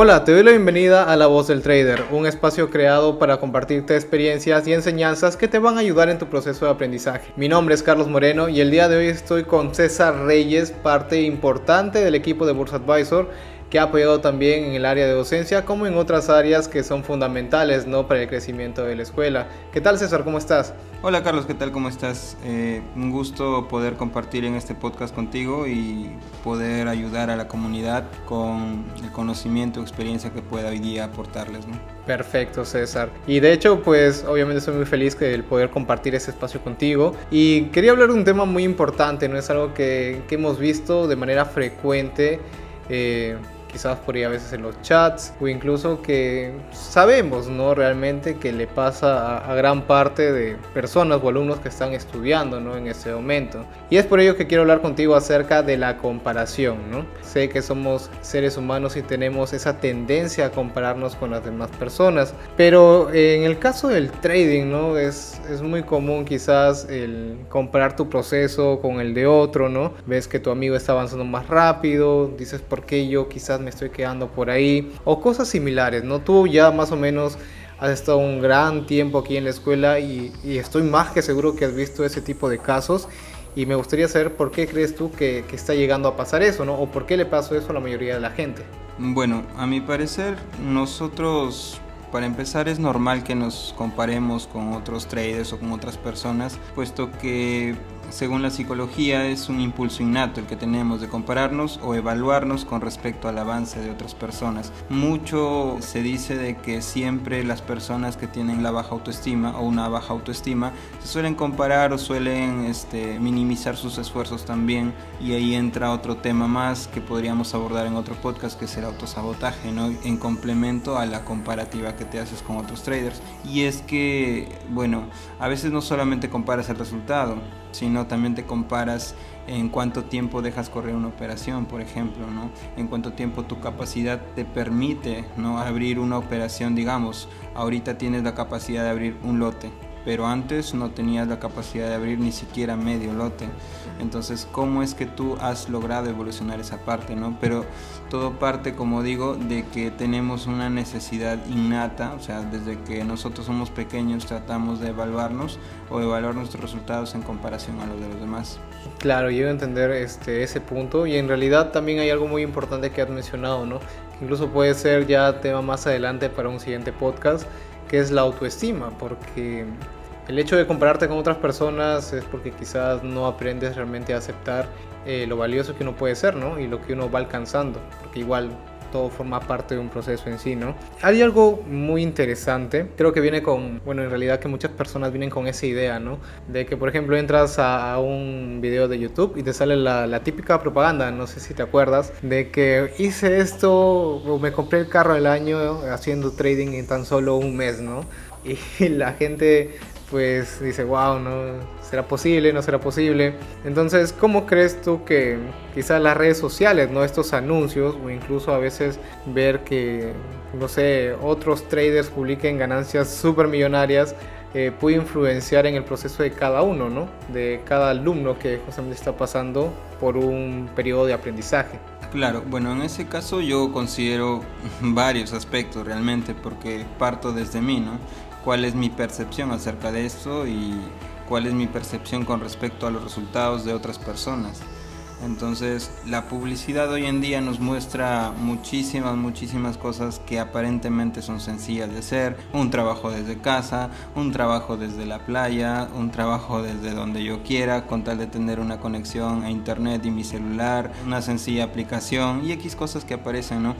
Hola, te doy la bienvenida a La Voz del Trader, un espacio creado para compartirte experiencias y enseñanzas que te van a ayudar en tu proceso de aprendizaje. Mi nombre es Carlos Moreno y el día de hoy estoy con César Reyes, parte importante del equipo de Bursa Advisor que ha apoyado también en el área de docencia como en otras áreas que son fundamentales ¿no? para el crecimiento de la escuela. ¿Qué tal César? ¿Cómo estás? Hola Carlos, ¿qué tal? ¿Cómo estás? Eh, un gusto poder compartir en este podcast contigo y poder ayudar a la comunidad con el conocimiento experiencia que pueda hoy día aportarles. ¿no? Perfecto, César. Y de hecho, pues obviamente estoy muy feliz de poder compartir este espacio contigo. Y quería hablar de un tema muy importante, ¿no? Es algo que, que hemos visto de manera frecuente. Eh, quizás por ahí a veces en los chats o incluso que sabemos, ¿no? Realmente que le pasa a, gran parte de personas o alumnos que están estudiando, ¿no? En ese momento. Y es por ello que quiero hablar contigo acerca de la comparación, ¿no? Sé que somos seres humanos y tenemos esa tendencia a compararnos con las demás personas, pero en el caso del trading, ¿no? Es, es muy común quizás el comparar tu proceso con el de otro, ¿no? Ves que tu amigo está avanzando más rápido, dices, ¿por qué yo quizás me estoy quedando por ahí, o cosas similares, ¿no? Tú ya más o menos has estado un gran tiempo aquí en la escuela y, estoy más que seguro que has visto ese tipo de casos y me gustaría saber por qué crees tú que, que, está llegando a pasar eso, ¿no? O por qué le pasó eso a la mayoría de la gente. Bueno, a mi parecer, nosotros, para empezar, es normal que nos comparemos con otros traders o con otras personas, puesto que según la psicología, es un impulso innato el que tenemos de compararnos o evaluarnos con respecto al avance de otras personas. Mucho se dice de que siempre las personas que tienen la baja autoestima o una baja autoestima se suelen comparar o suelen este, minimizar sus esfuerzos también y ahí entra otro tema más que podríamos abordar en otro podcast que es el autosabotaje, ¿no? en complemento a la comparativa que te haces con otros traders. Y es que, bueno, a veces no solamente comparas el resultado, sino también te comparas en cuánto tiempo dejas correr una operación, por ejemplo, ¿no? En cuánto tiempo tu capacidad te permite, ¿no? Abrir una operación, digamos, ahorita tienes la capacidad de abrir un lote, pero antes no tenías la capacidad de abrir ni siquiera medio lote. Entonces, ¿cómo es que tú has logrado evolucionar esa parte, no? Pero todo parte, como digo, de que tenemos una necesidad innata, o sea, desde que nosotros somos pequeños tratamos de evaluarnos o evaluar nuestros resultados en comparación a los de los demás. Claro, yo entender este, ese punto y en realidad también hay algo muy importante que has mencionado, ¿no? incluso puede ser ya tema más adelante para un siguiente podcast, que es la autoestima, porque el hecho de compararte con otras personas es porque quizás no aprendes realmente a aceptar eh, lo valioso que uno puede ser, ¿no? Y lo que uno va alcanzando, porque igual todo forma parte de un proceso en sí, ¿no? Hay algo muy interesante, creo que viene con, bueno, en realidad que muchas personas vienen con esa idea, ¿no? De que, por ejemplo, entras a, un video de YouTube y te sale la, la, típica propaganda, no sé si te acuerdas, de que hice esto o me compré el carro del año haciendo trading en tan solo un mes, ¿no? Y la gente pues dice, wow, ¿no? ¿Será posible? ¿No será posible? Entonces, ¿cómo crees tú que quizás las redes sociales, ¿no? Estos anuncios o incluso a veces ver que, no sé, otros traders publiquen ganancias súper millonarias eh, puede influenciar en el proceso de cada uno, ¿no? De cada alumno que justamente está pasando por un periodo de aprendizaje. Claro, bueno, en ese caso yo considero varios aspectos realmente porque parto desde mí, ¿no? Cuál es mi percepción acerca de esto y cuál es mi percepción con respecto a los resultados de otras personas. Entonces, la publicidad hoy en día nos muestra muchísimas, muchísimas cosas que aparentemente son sencillas de hacer. Un trabajo desde casa, un trabajo desde la playa, un trabajo desde donde yo quiera, con tal de tener una conexión a internet y mi celular, una sencilla aplicación y X cosas que aparecen, ¿no?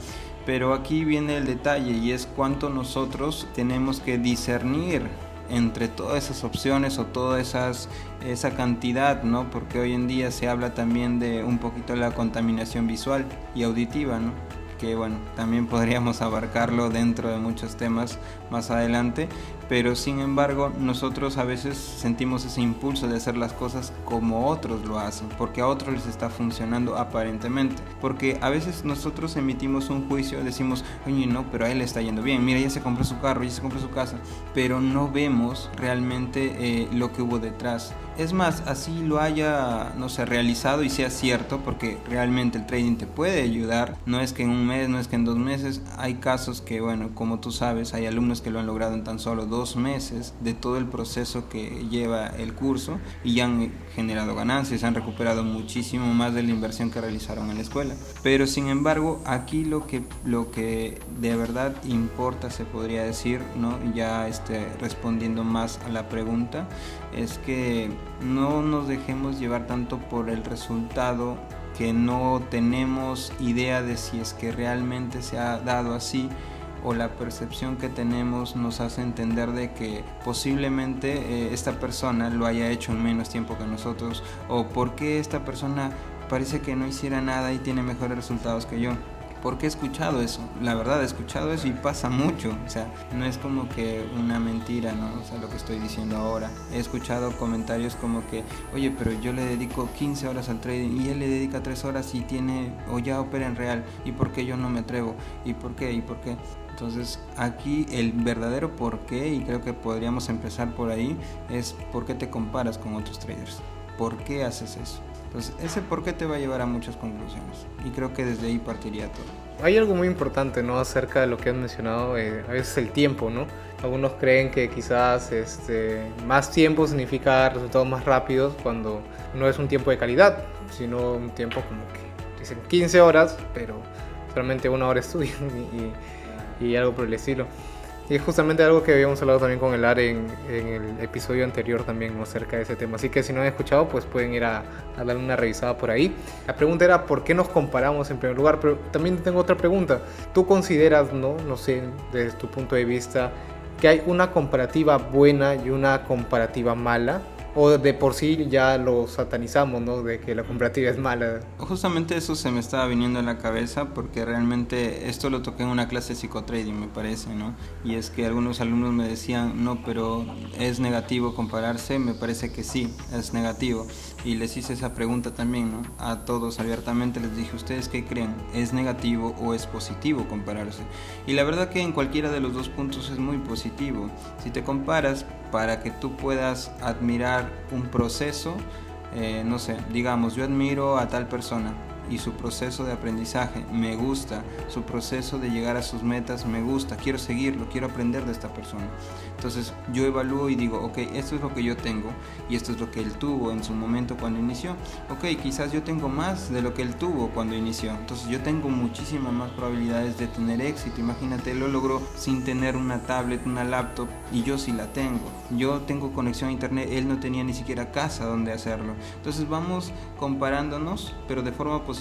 Pero aquí viene el detalle y es cuánto nosotros tenemos que discernir entre todas esas opciones o toda esa cantidad, ¿no? Porque hoy en día se habla también de un poquito la contaminación visual y auditiva, ¿no? Que bueno, también podríamos abarcarlo dentro de muchos temas más adelante, pero sin embargo nosotros a veces sentimos ese impulso de hacer las cosas como otros lo hacen, porque a otros les está funcionando aparentemente, porque a veces nosotros emitimos un juicio, decimos, oye, no, pero a él le está yendo bien, mira, ya se compró su carro, ya se compró su casa, pero no vemos realmente eh, lo que hubo detrás. Es más, así lo haya, no sé, realizado y sea cierto, porque realmente el trading te puede ayudar, no es que en un mes, no es que en dos meses, hay casos que, bueno, como tú sabes, hay alumnos que lo han logrado en tan solo dos meses de todo el proceso que lleva el curso y ya han generado ganancias, han recuperado muchísimo más de la inversión que realizaron en la escuela. Pero sin embargo, aquí lo que, lo que de verdad importa, se podría decir, ¿no? ya este, respondiendo más a la pregunta, es que no nos dejemos llevar tanto por el resultado que no tenemos idea de si es que realmente se ha dado así o la percepción que tenemos nos hace entender de que posiblemente eh, esta persona lo haya hecho en menos tiempo que nosotros o por qué esta persona parece que no hiciera nada y tiene mejores resultados que yo porque he escuchado eso, la verdad he escuchado eso y pasa mucho, o sea, no es como que una mentira, ¿no? O sea, lo que estoy diciendo ahora. He escuchado comentarios como que, oye, pero yo le dedico 15 horas al trading y él le dedica 3 horas y tiene, o ya opera en real, ¿y por qué yo no me atrevo? ¿Y por qué? ¿Y por qué? Entonces aquí el verdadero por qué, y creo que podríamos empezar por ahí, es por qué te comparas con otros traders. ¿Por qué haces eso? Entonces, ese por qué te va a llevar a muchas conclusiones. Y creo que desde ahí partiría todo. Hay algo muy importante, ¿no? Acerca de lo que has mencionado, eh, a veces el tiempo, ¿no? Algunos creen que quizás este, más tiempo significa resultados más rápidos cuando no es un tiempo de calidad, sino un tiempo como que dicen 15 horas, pero solamente una hora estudian y, y algo por el estilo. Y es justamente algo que habíamos hablado también con el AR en, el episodio anterior también acerca de ese tema. Así que si no han escuchado, pues pueden ir a, a darle una revisada por ahí. La pregunta era por qué nos comparamos en primer lugar, pero también tengo otra pregunta. ¿Tú consideras, no, no sé, desde tu punto de vista, que hay una comparativa buena y una comparativa mala? O de por sí ya lo satanizamos, ¿no? De que la comparativa es mala. Justamente eso se me estaba viniendo a la cabeza porque realmente esto lo toqué en una clase de psicotrading, me parece, ¿no? Y es que algunos alumnos me decían, no, pero es negativo compararse, me parece que sí, es negativo. Y les hice esa pregunta también. A todos abiertamente les dije, ¿ustedes qué creen? ¿Es negativo o es positivo compararse? Y la verdad que en cualquiera de los dos puntos es muy positivo. Si te comparas, para que tú puedas admirar un proceso, eh, no sé, digamos, yo admiro a tal persona, y su proceso de aprendizaje me gusta, su proceso de llegar a sus metas me gusta, quiero seguirlo, quiero aprender de esta persona. Entonces yo evalúo y digo, ok, esto es lo que yo tengo y esto es lo que él tuvo en su momento cuando inició. Ok, quizás yo tengo más de lo que él tuvo cuando inició. Entonces yo tengo muchísimas más probabilidades de tener éxito. Imagínate, lo logró sin tener una tablet, una laptop y yo sí la tengo. Yo tengo conexión a internet, él no tenía ni siquiera casa donde hacerlo. Entonces vamos comparándonos, pero de forma positiva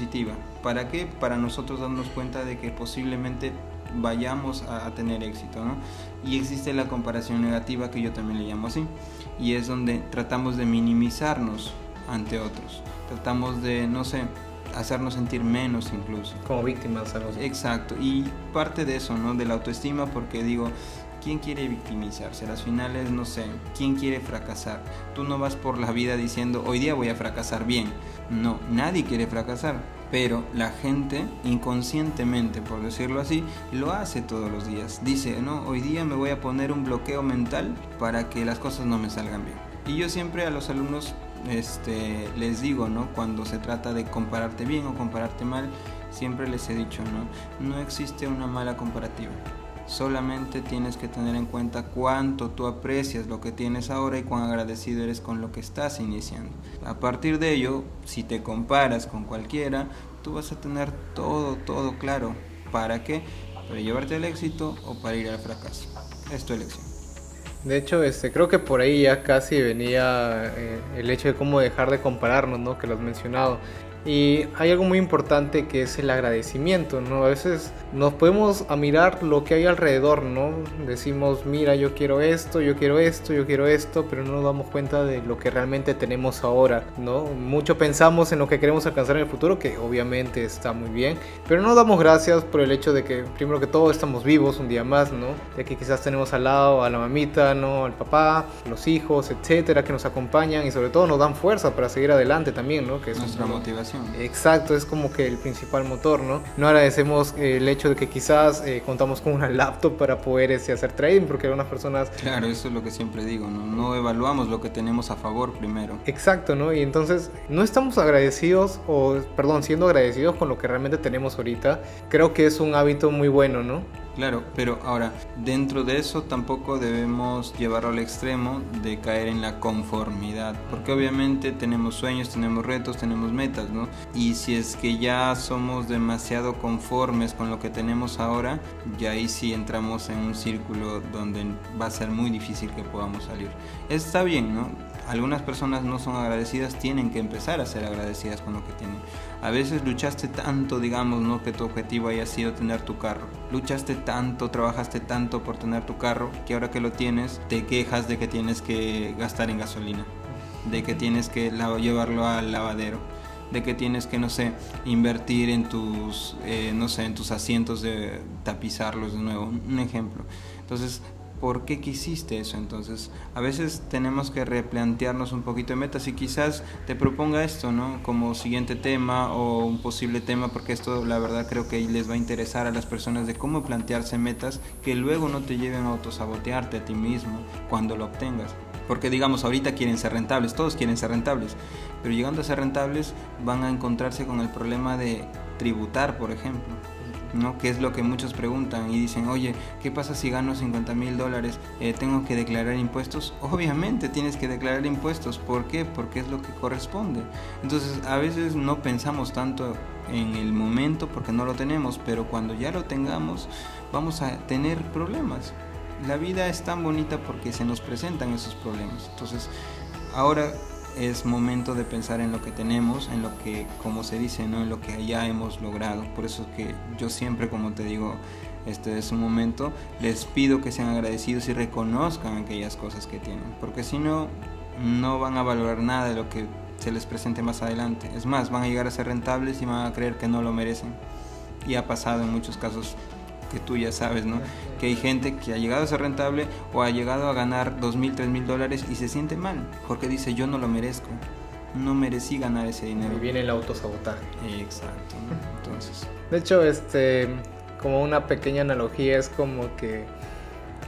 ¿Para qué? Para nosotros darnos cuenta de que posiblemente vayamos a, tener éxito, ¿no? Y existe la comparación negativa que yo también le llamo así, y es donde tratamos de minimizarnos ante otros, tratamos de, no sé, hacernos sentir menos incluso. Como víctimas. Algo Exacto, y parte de eso, ¿no? De la autoestima, porque digo, ¿quién quiere victimizarse? Las finales, no sé, ¿quién quiere fracasar? Tú no vas por la vida diciendo, hoy día voy a fracasar bien. No, nadie quiere fracasar pero la gente inconscientemente, por decirlo así, lo hace todos los días. Dice, no, hoy día me voy a poner un bloqueo mental para que las cosas no me salgan bien. Y yo siempre a los alumnos este, les digo, ¿no? Cuando se trata de compararte bien o compararte mal, siempre les he dicho, ¿no? No existe una mala comparativa. Solamente tienes que tener en cuenta cuánto tú aprecias lo que tienes ahora y cuán agradecido eres con lo que estás iniciando. A partir de ello, si te comparas con cualquiera, tú vas a tener todo, todo claro. ¿Para qué? Para llevarte al éxito o para ir al fracaso. Es tu elección. De hecho, este, creo que por ahí ya casi venía eh, el hecho de cómo dejar de compararnos, ¿no? Que lo has mencionado. Y hay algo muy importante que es el agradecimiento, ¿no? A veces nos podemos a mirar lo que hay alrededor, ¿no? Decimos, mira, yo quiero esto, yo quiero esto, yo quiero esto, pero no nos damos cuenta de lo que realmente tenemos ahora, ¿no? Mucho pensamos en lo que queremos alcanzar en el futuro, que obviamente está muy bien, pero no damos gracias por el hecho de que, primero que todo, estamos vivos un día más, ¿no? De que quizás tenemos al lado a la mamita, ¿no? Al papá, los hijos, etcétera, que nos acompañan y sobre todo nos dan fuerza para seguir adelante también, ¿no? Que es nuestra motivación Exacto, es como que el principal motor, ¿no? No agradecemos eh, el hecho de que quizás eh, contamos con una laptop para poder ese, hacer trading, porque algunas personas... Claro, eso es lo que siempre digo, ¿no? No evaluamos lo que tenemos a favor primero. Exacto, ¿no? Y entonces no estamos agradecidos, o perdón, siendo agradecidos con lo que realmente tenemos ahorita. Creo que es un hábito muy bueno, ¿no? Claro, pero ahora, dentro de eso tampoco debemos llevarlo al extremo de caer en la conformidad, porque obviamente tenemos sueños, tenemos retos, tenemos metas, ¿no? Y si es que ya somos demasiado conformes con lo que tenemos ahora, ya ahí sí entramos en un círculo donde va a ser muy difícil que podamos salir. Está bien, ¿no? Algunas personas no son agradecidas, tienen que empezar a ser agradecidas con lo que tienen. A veces luchaste tanto, digamos, ¿no? Que tu objetivo haya sido tener tu carro. Luchaste tanto, trabajaste tanto por tener tu carro, que ahora que lo tienes, te quejas de que tienes que gastar en gasolina, de que tienes que llevarlo al lavadero de que tienes que no sé invertir en tus eh, no sé en tus asientos de tapizarlos de nuevo un ejemplo entonces ¿por qué quisiste eso? Entonces, a veces tenemos que replantearnos un poquito de metas y quizás te proponga esto, ¿no? Como siguiente tema o un posible tema, porque esto la verdad creo que les va a interesar a las personas de cómo plantearse metas que luego no te lleven a autosabotearte a ti mismo cuando lo obtengas. Porque digamos, ahorita quieren ser rentables, todos quieren ser rentables, pero llegando a ser rentables van a encontrarse con el problema de tributar, por ejemplo ¿no? Que es lo que muchos preguntan y dicen, oye, ¿qué pasa si gano 50 mil dólares? Eh, ¿Tengo que declarar impuestos? Obviamente tienes que declarar impuestos. ¿Por qué? Porque es lo que corresponde. Entonces, a veces no pensamos tanto en el momento porque no lo tenemos, pero cuando ya lo tengamos, vamos a tener problemas. La vida es tan bonita porque se nos presentan esos problemas. Entonces, ahora es momento de pensar en lo que tenemos, en lo que, como se dice, ¿no? en lo que ya hemos logrado. Por eso es que yo siempre, como te digo, este es un momento, les pido que sean agradecidos y reconozcan aquellas cosas que tienen, porque si no, no van a valorar nada de lo que se les presente más adelante. Es más, van a llegar a ser rentables y van a creer que no lo merecen. Y ha pasado en muchos casos que tú ya sabes, ¿no? Que hay gente que ha llegado a ser rentable o ha llegado a ganar dos mil, tres mil dólares y se siente mal porque dice yo no lo merezco, no merecí ganar ese dinero. Y viene el autosabotaje. Exacto, entonces. De hecho, este, como una pequeña analogía es como que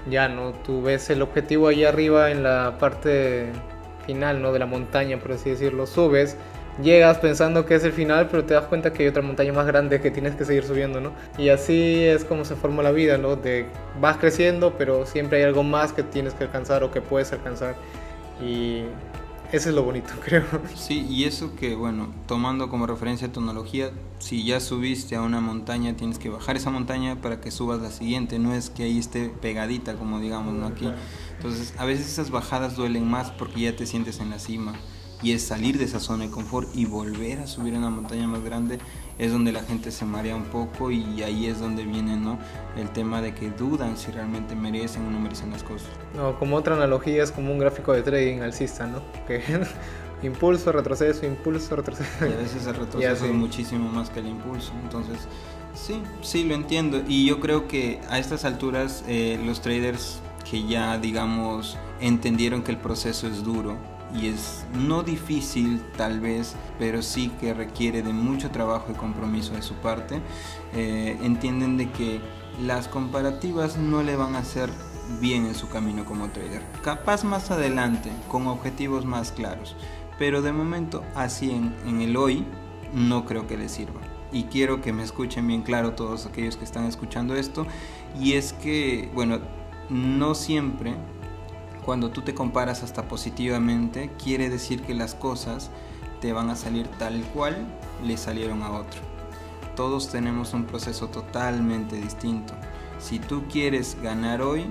ya no, tú ves el objetivo ahí arriba en la parte final, ¿no? De la montaña, por así decirlo, subes llegas pensando que es el final, pero te das cuenta que hay otra montaña más grande que tienes que seguir subiendo, ¿no? Y así es como se forma la vida, ¿no? De vas creciendo, pero siempre hay algo más que tienes que alcanzar o que puedes alcanzar. Y eso es lo bonito, creo. Sí, y eso que, bueno, tomando como referencia tecnología, si ya subiste a una montaña, tienes que bajar esa montaña para que subas la siguiente, no es que ahí esté pegadita, como digamos, ¿no? Aquí. Entonces, a veces esas bajadas duelen más porque ya te sientes en la cima y es salir de esa zona de confort y volver a subir a una montaña más grande es donde la gente se marea un poco y ahí es donde viene ¿no? el tema de que dudan si realmente merecen o no merecen las cosas. No, como otra analogía es como un gráfico de trading alcista, ¿no? Que impulso, retroceso, impulso, retroceso. Y a veces el retroceso es muchísimo más que el impulso. Entonces, sí, sí, lo entiendo. Y yo creo que a estas alturas eh, los traders que ya, digamos, entendieron que el proceso es duro, y es no difícil tal vez, pero sí que requiere de mucho trabajo y compromiso de su parte, eh, entienden de que las comparativas no le van a hacer bien en su camino como trader. Capaz más adelante, con objetivos más claros, pero de momento así en, en el hoy no creo que le sirva. Y quiero que me escuchen bien claro todos aquellos que están escuchando esto. Y es que, bueno, no siempre cuando tú te comparas hasta positivamente, quiere decir que las cosas te van a salir tal cual le salieron a otro. Todos tenemos un proceso totalmente distinto. Si tú quieres ganar hoy,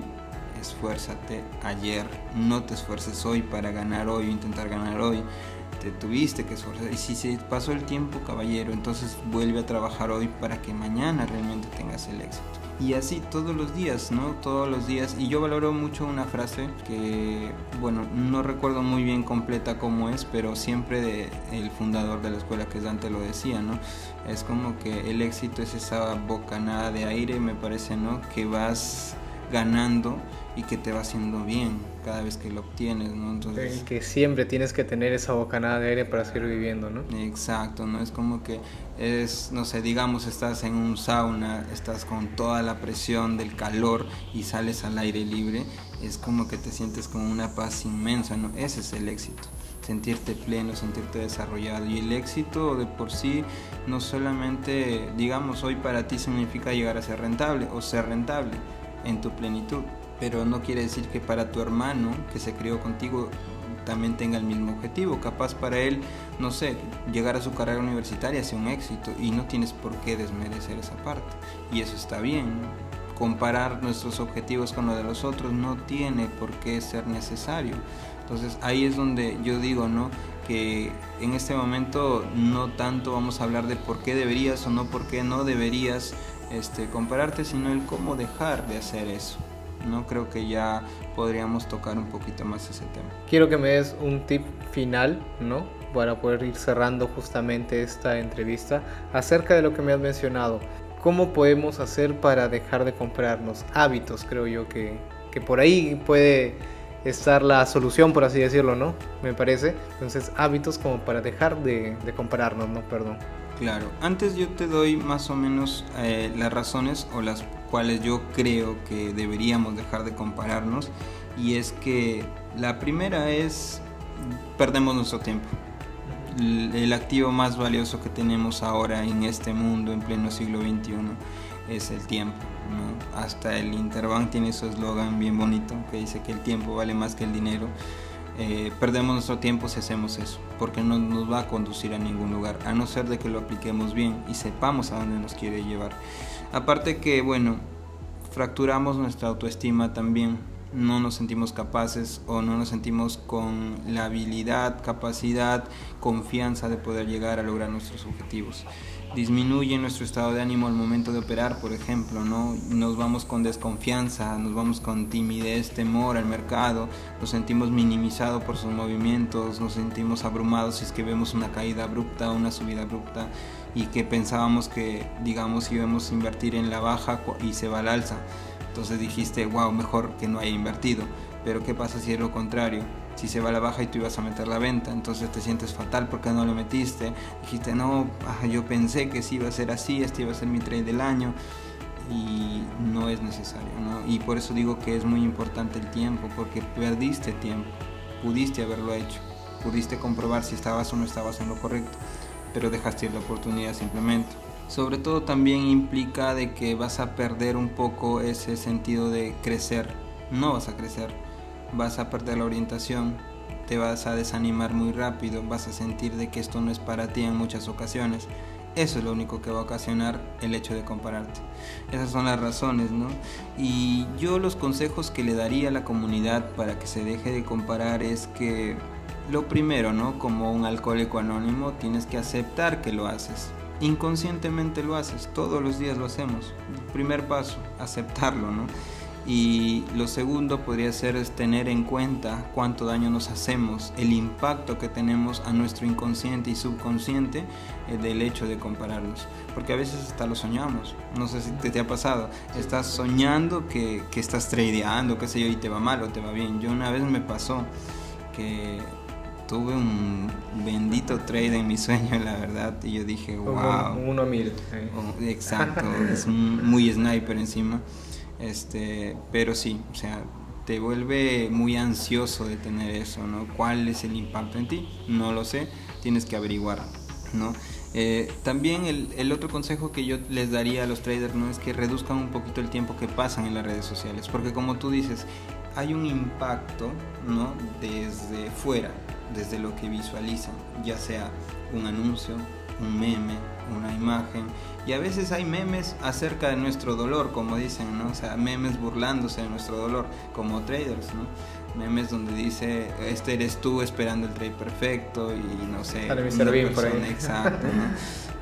esfuérzate ayer. No te esfuerces hoy para ganar hoy o intentar ganar hoy. Te tuviste que esforzar. Y si se pasó el tiempo, caballero, entonces vuelve a trabajar hoy para que mañana realmente tengas el éxito. Y así todos los días, ¿no? Todos los días. Y yo valoro mucho una frase que, bueno, no recuerdo muy bien completa cómo es, pero siempre de, el fundador de la escuela que es Dante lo decía, ¿no? Es como que el éxito es esa bocanada de aire, me parece, ¿no? Que vas ganando y que te va haciendo bien cada vez que lo obtienes, ¿no? Entonces, que siempre tienes que tener esa bocanada de aire para seguir viviendo, ¿no? Exacto, ¿no? Es como que es, no sé, digamos, estás en un sauna, estás con toda la presión del calor y sales al aire libre, es como que te sientes con una paz inmensa, ¿no? Ese es el éxito sentirte pleno, sentirte desarrollado. Y el éxito de por sí no solamente, digamos, hoy para ti significa llegar a ser rentable o ser rentable en tu plenitud, pero no quiere decir que para tu hermano que se crió contigo también tenga el mismo objetivo. Capaz para él, no sé, llegar a su carrera universitaria sea un éxito y no tienes por qué desmerecer esa parte. Y eso está bien. Comparar nuestros objetivos con los de los otros no tiene por qué ser necesario. Entonces ahí es donde yo digo, ¿no? Que en este momento no tanto vamos a hablar de por qué deberías o no por qué no deberías este, compararte, sino el cómo dejar de hacer eso. ¿No? Creo que ya podríamos tocar un poquito más ese tema. Quiero que me des un tip final, ¿no? Para poder ir cerrando justamente esta entrevista acerca de lo que me has mencionado. ¿Cómo podemos hacer para dejar de comprarnos? Hábitos, creo yo que, que por ahí puede estar la solución, por así decirlo, ¿no? Me parece. Entonces, hábitos como para dejar de, de ¿no? Perdón. Claro, antes yo te doy más o menos eh, las razones o las cuales yo creo que deberíamos dejar de compararnos y es que la primera es perdemos nuestro tiempo. El, activo más valioso que tenemos ahora en este mundo en pleno siglo XXI es el tiempo. Hasta el Interbank tiene su eslogan bien bonito que dice que el tiempo vale más que el dinero. Eh, perdemos nuestro tiempo si hacemos eso, porque no nos va a conducir a ningún lugar, a no ser de que lo apliquemos bien y sepamos a dónde nos quiere llevar. Aparte que, bueno, fracturamos nuestra autoestima también, no nos sentimos capaces o no nos sentimos con la habilidad, capacidad, confianza de poder llegar a lograr nuestros objetivos disminuye nuestro estado de ánimo al momento de operar, por ejemplo, ¿no? Nos vamos con desconfianza, nos vamos con timidez, temor al mercado, nos sentimos minimizados por sus movimientos, nos sentimos abrumados si es que vemos una caída abrupta, una subida abrupta y que pensábamos que, digamos, íbamos a invertir en la baja y se va al alza. Entonces dijiste, wow, mejor que no haya invertido. Pero ¿qué pasa si es lo contrario? Si se va a la baja y tú ibas a meter la venta, entonces te sientes fatal porque no lo metiste, dijiste, no, yo pensé que sí iba a ser así, este iba a ser mi trade del año y no es necesario, ¿no? Y por eso digo que es muy importante el tiempo, porque perdiste tiempo, pudiste haberlo hecho, pudiste comprobar si estabas o no estabas en lo correcto, pero dejaste la oportunidad simplemente. Sobre todo también implica de que vas a perder un poco ese sentido de crecer, no vas a crecer vas a perder la orientación, te vas a desanimar muy rápido, vas a sentir de que esto no es para ti en muchas ocasiones. Eso es lo único que va a ocasionar el hecho de compararte. Esas son las razones, ¿no? Y yo los consejos que le daría a la comunidad para que se deje de comparar es que lo primero, ¿no? Como un alcohólico anónimo, tienes que aceptar que lo haces. Inconscientemente lo haces, todos los días lo hacemos. Primer paso, aceptarlo, ¿no? Y lo segundo podría ser tener en cuenta cuánto daño nos hacemos, el impacto que tenemos a nuestro inconsciente y subconsciente eh, del hecho de compararnos. Porque a veces hasta lo soñamos. No sé si te, te ha pasado. Estás soñando que, que, estás tradeando, qué sé yo, y te va mal o te va bien. Yo una vez me pasó que tuve un bendito trade en mi sueño, la verdad, y yo dije, wow. Uno mil. Oh, exacto, es muy sniper encima. Este, pero sí, o sea, te vuelve muy ansioso de tener eso, ¿no? ¿Cuál es el impacto en ti? No lo sé, tienes que averiguar, ¿no? Eh, también el, el, otro consejo que yo les daría a los traders ¿no? es que reduzcan un poquito el tiempo que pasan en las redes sociales, porque como tú dices, hay un impacto ¿no? desde fuera, desde lo que visualizan, ya sea un anuncio, un meme, una imagen. Y a veces hay memes acerca de nuestro dolor, como dicen, ¿no? O sea, memes burlándose de nuestro dolor como traders, ¿no? memes donde dice, este eres tú esperando el trade perfecto y no sé. Por ahí. Exacto,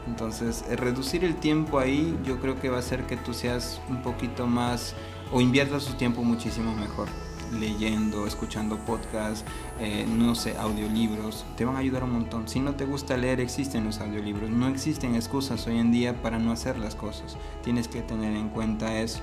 Entonces, eh, reducir el tiempo ahí yo creo que va a hacer que tú seas un poquito más o inviertas tu tiempo muchísimo mejor leyendo, escuchando podcasts, eh, no sé, audiolibros, te van a ayudar un montón. Si no te gusta leer, existen los audiolibros. No existen excusas hoy en día para no hacer las cosas. Tienes que tener en cuenta eso.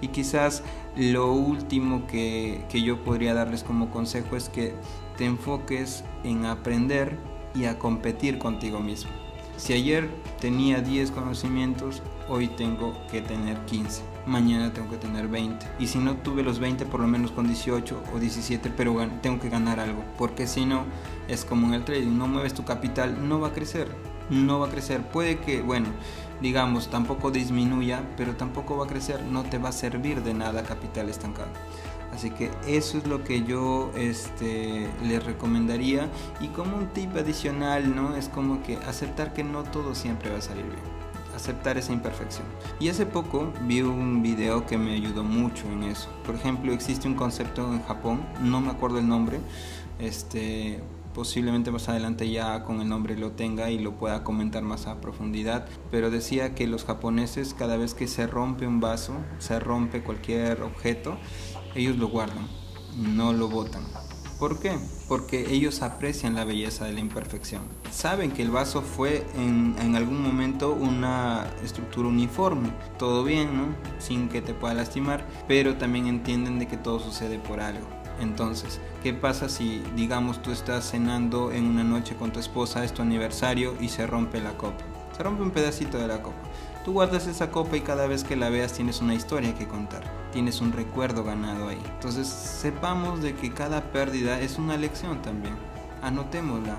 Y quizás lo último que, que yo podría darles como consejo es que te enfoques en aprender y a competir contigo mismo. Si ayer tenía 10 conocimientos, hoy tengo que tener 15. Mañana tengo que tener 20. Y si no tuve los 20, por lo menos con 18 o 17, pero tengo que ganar algo. Porque si no, es como en el trading, no mueves tu capital, no va a crecer. No va a crecer. Puede que, bueno, digamos, tampoco disminuya, pero tampoco va a crecer. No te va a servir de nada capital estancado. Así que eso es lo que yo este, les recomendaría. Y como un tip adicional, ¿no? Es como que aceptar que no todo siempre va a salir bien. Aceptar esa imperfección. Y hace poco vi un video que me ayudó mucho en eso. Por ejemplo, existe un concepto en Japón, no me acuerdo el nombre, este, posiblemente más adelante ya con el nombre lo tenga y lo pueda comentar más a profundidad, pero decía que los japoneses cada vez que se rompe un vaso, se rompe cualquier objeto, ellos lo guardan, no lo botan. ¿Por qué? Porque ellos aprecian la belleza de la imperfección. Saben que el vaso fue en, algún momento una estructura uniforme. Todo bien, ¿no? Sin que te pueda lastimar. Pero también entienden de que todo sucede por algo. Entonces, ¿qué pasa si, digamos, tú estás cenando en una noche con tu esposa, es tu aniversario y se rompe la copa? Se rompe un pedacito de la copa. Tú guardas esa copa y cada vez que la veas tienes una historia que contar, tienes un recuerdo ganado ahí. Entonces sepamos de que cada pérdida es una lección también. Anotémosla,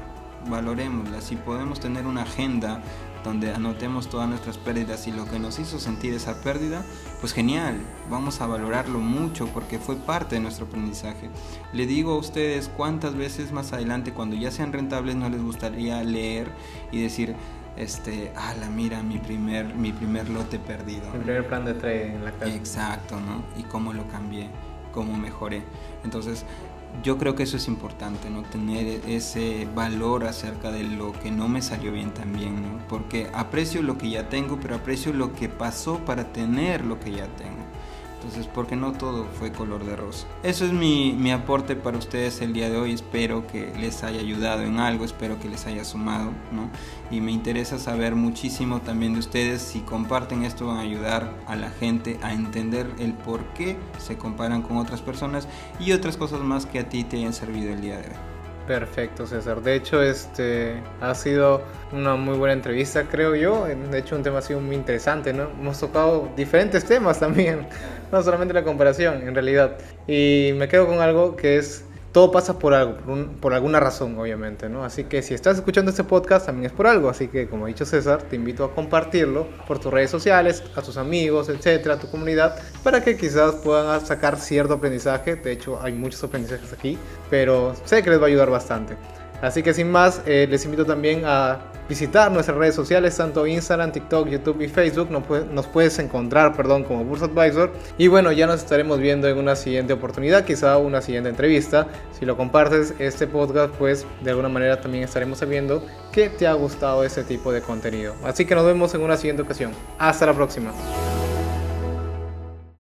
valorémosla. Si podemos tener una agenda donde anotemos todas nuestras pérdidas y lo que nos hizo sentir esa pérdida, pues genial, vamos a valorarlo mucho porque fue parte de nuestro aprendizaje. Le digo a ustedes cuántas veces más adelante cuando ya sean rentables no les gustaría leer y decir, este, ah, la mira, mi primer, mi primer lote perdido. Mi primer plan de trade en la casa. Exacto, ¿no? Y cómo lo cambié, cómo mejoré. Entonces, yo creo que eso es importante, ¿no? Tener ese valor acerca de lo que no me salió bien también, ¿no? Porque aprecio lo que ya tengo, pero aprecio lo que pasó para tener lo que ya tengo. Entonces, porque no todo fue color de rosa. Eso es mi, mi, aporte para ustedes el día de hoy. Espero que les haya ayudado en algo, espero que les haya sumado, ¿no? Y me interesa saber muchísimo también de ustedes. Si comparten esto, van a ayudar a la gente a entender el por qué se comparan con otras personas y otras cosas más que a ti te hayan servido el día de hoy. Perfecto, César. De hecho, este ha sido una muy buena entrevista, creo yo. De hecho, un tema ha sido muy interesante, ¿no? Hemos tocado diferentes temas también, no solamente la comparación, en realidad. Y me quedo con algo que es todo pasa por algo, por, alguna razón, obviamente, ¿no? Así que si estás escuchando este podcast, también es por algo. Así que, como ha dicho César, te invito a compartirlo por tus redes sociales, a tus amigos, etcétera, a tu comunidad, para que quizás puedan sacar cierto aprendizaje. De hecho, hay muchos aprendizajes aquí, pero sé que les va a ayudar bastante. Así que sin más, eh, les invito también a visitar nuestras redes sociales, tanto Instagram, TikTok, YouTube y Facebook. Nos, puedes encontrar, perdón, como Bursa Advisor. Y bueno, ya nos estaremos viendo en una siguiente oportunidad, quizá una siguiente entrevista. Si lo compartes este podcast, pues de alguna manera también estaremos sabiendo que te ha gustado este tipo de contenido. Así que nos vemos en una siguiente ocasión. Hasta la próxima.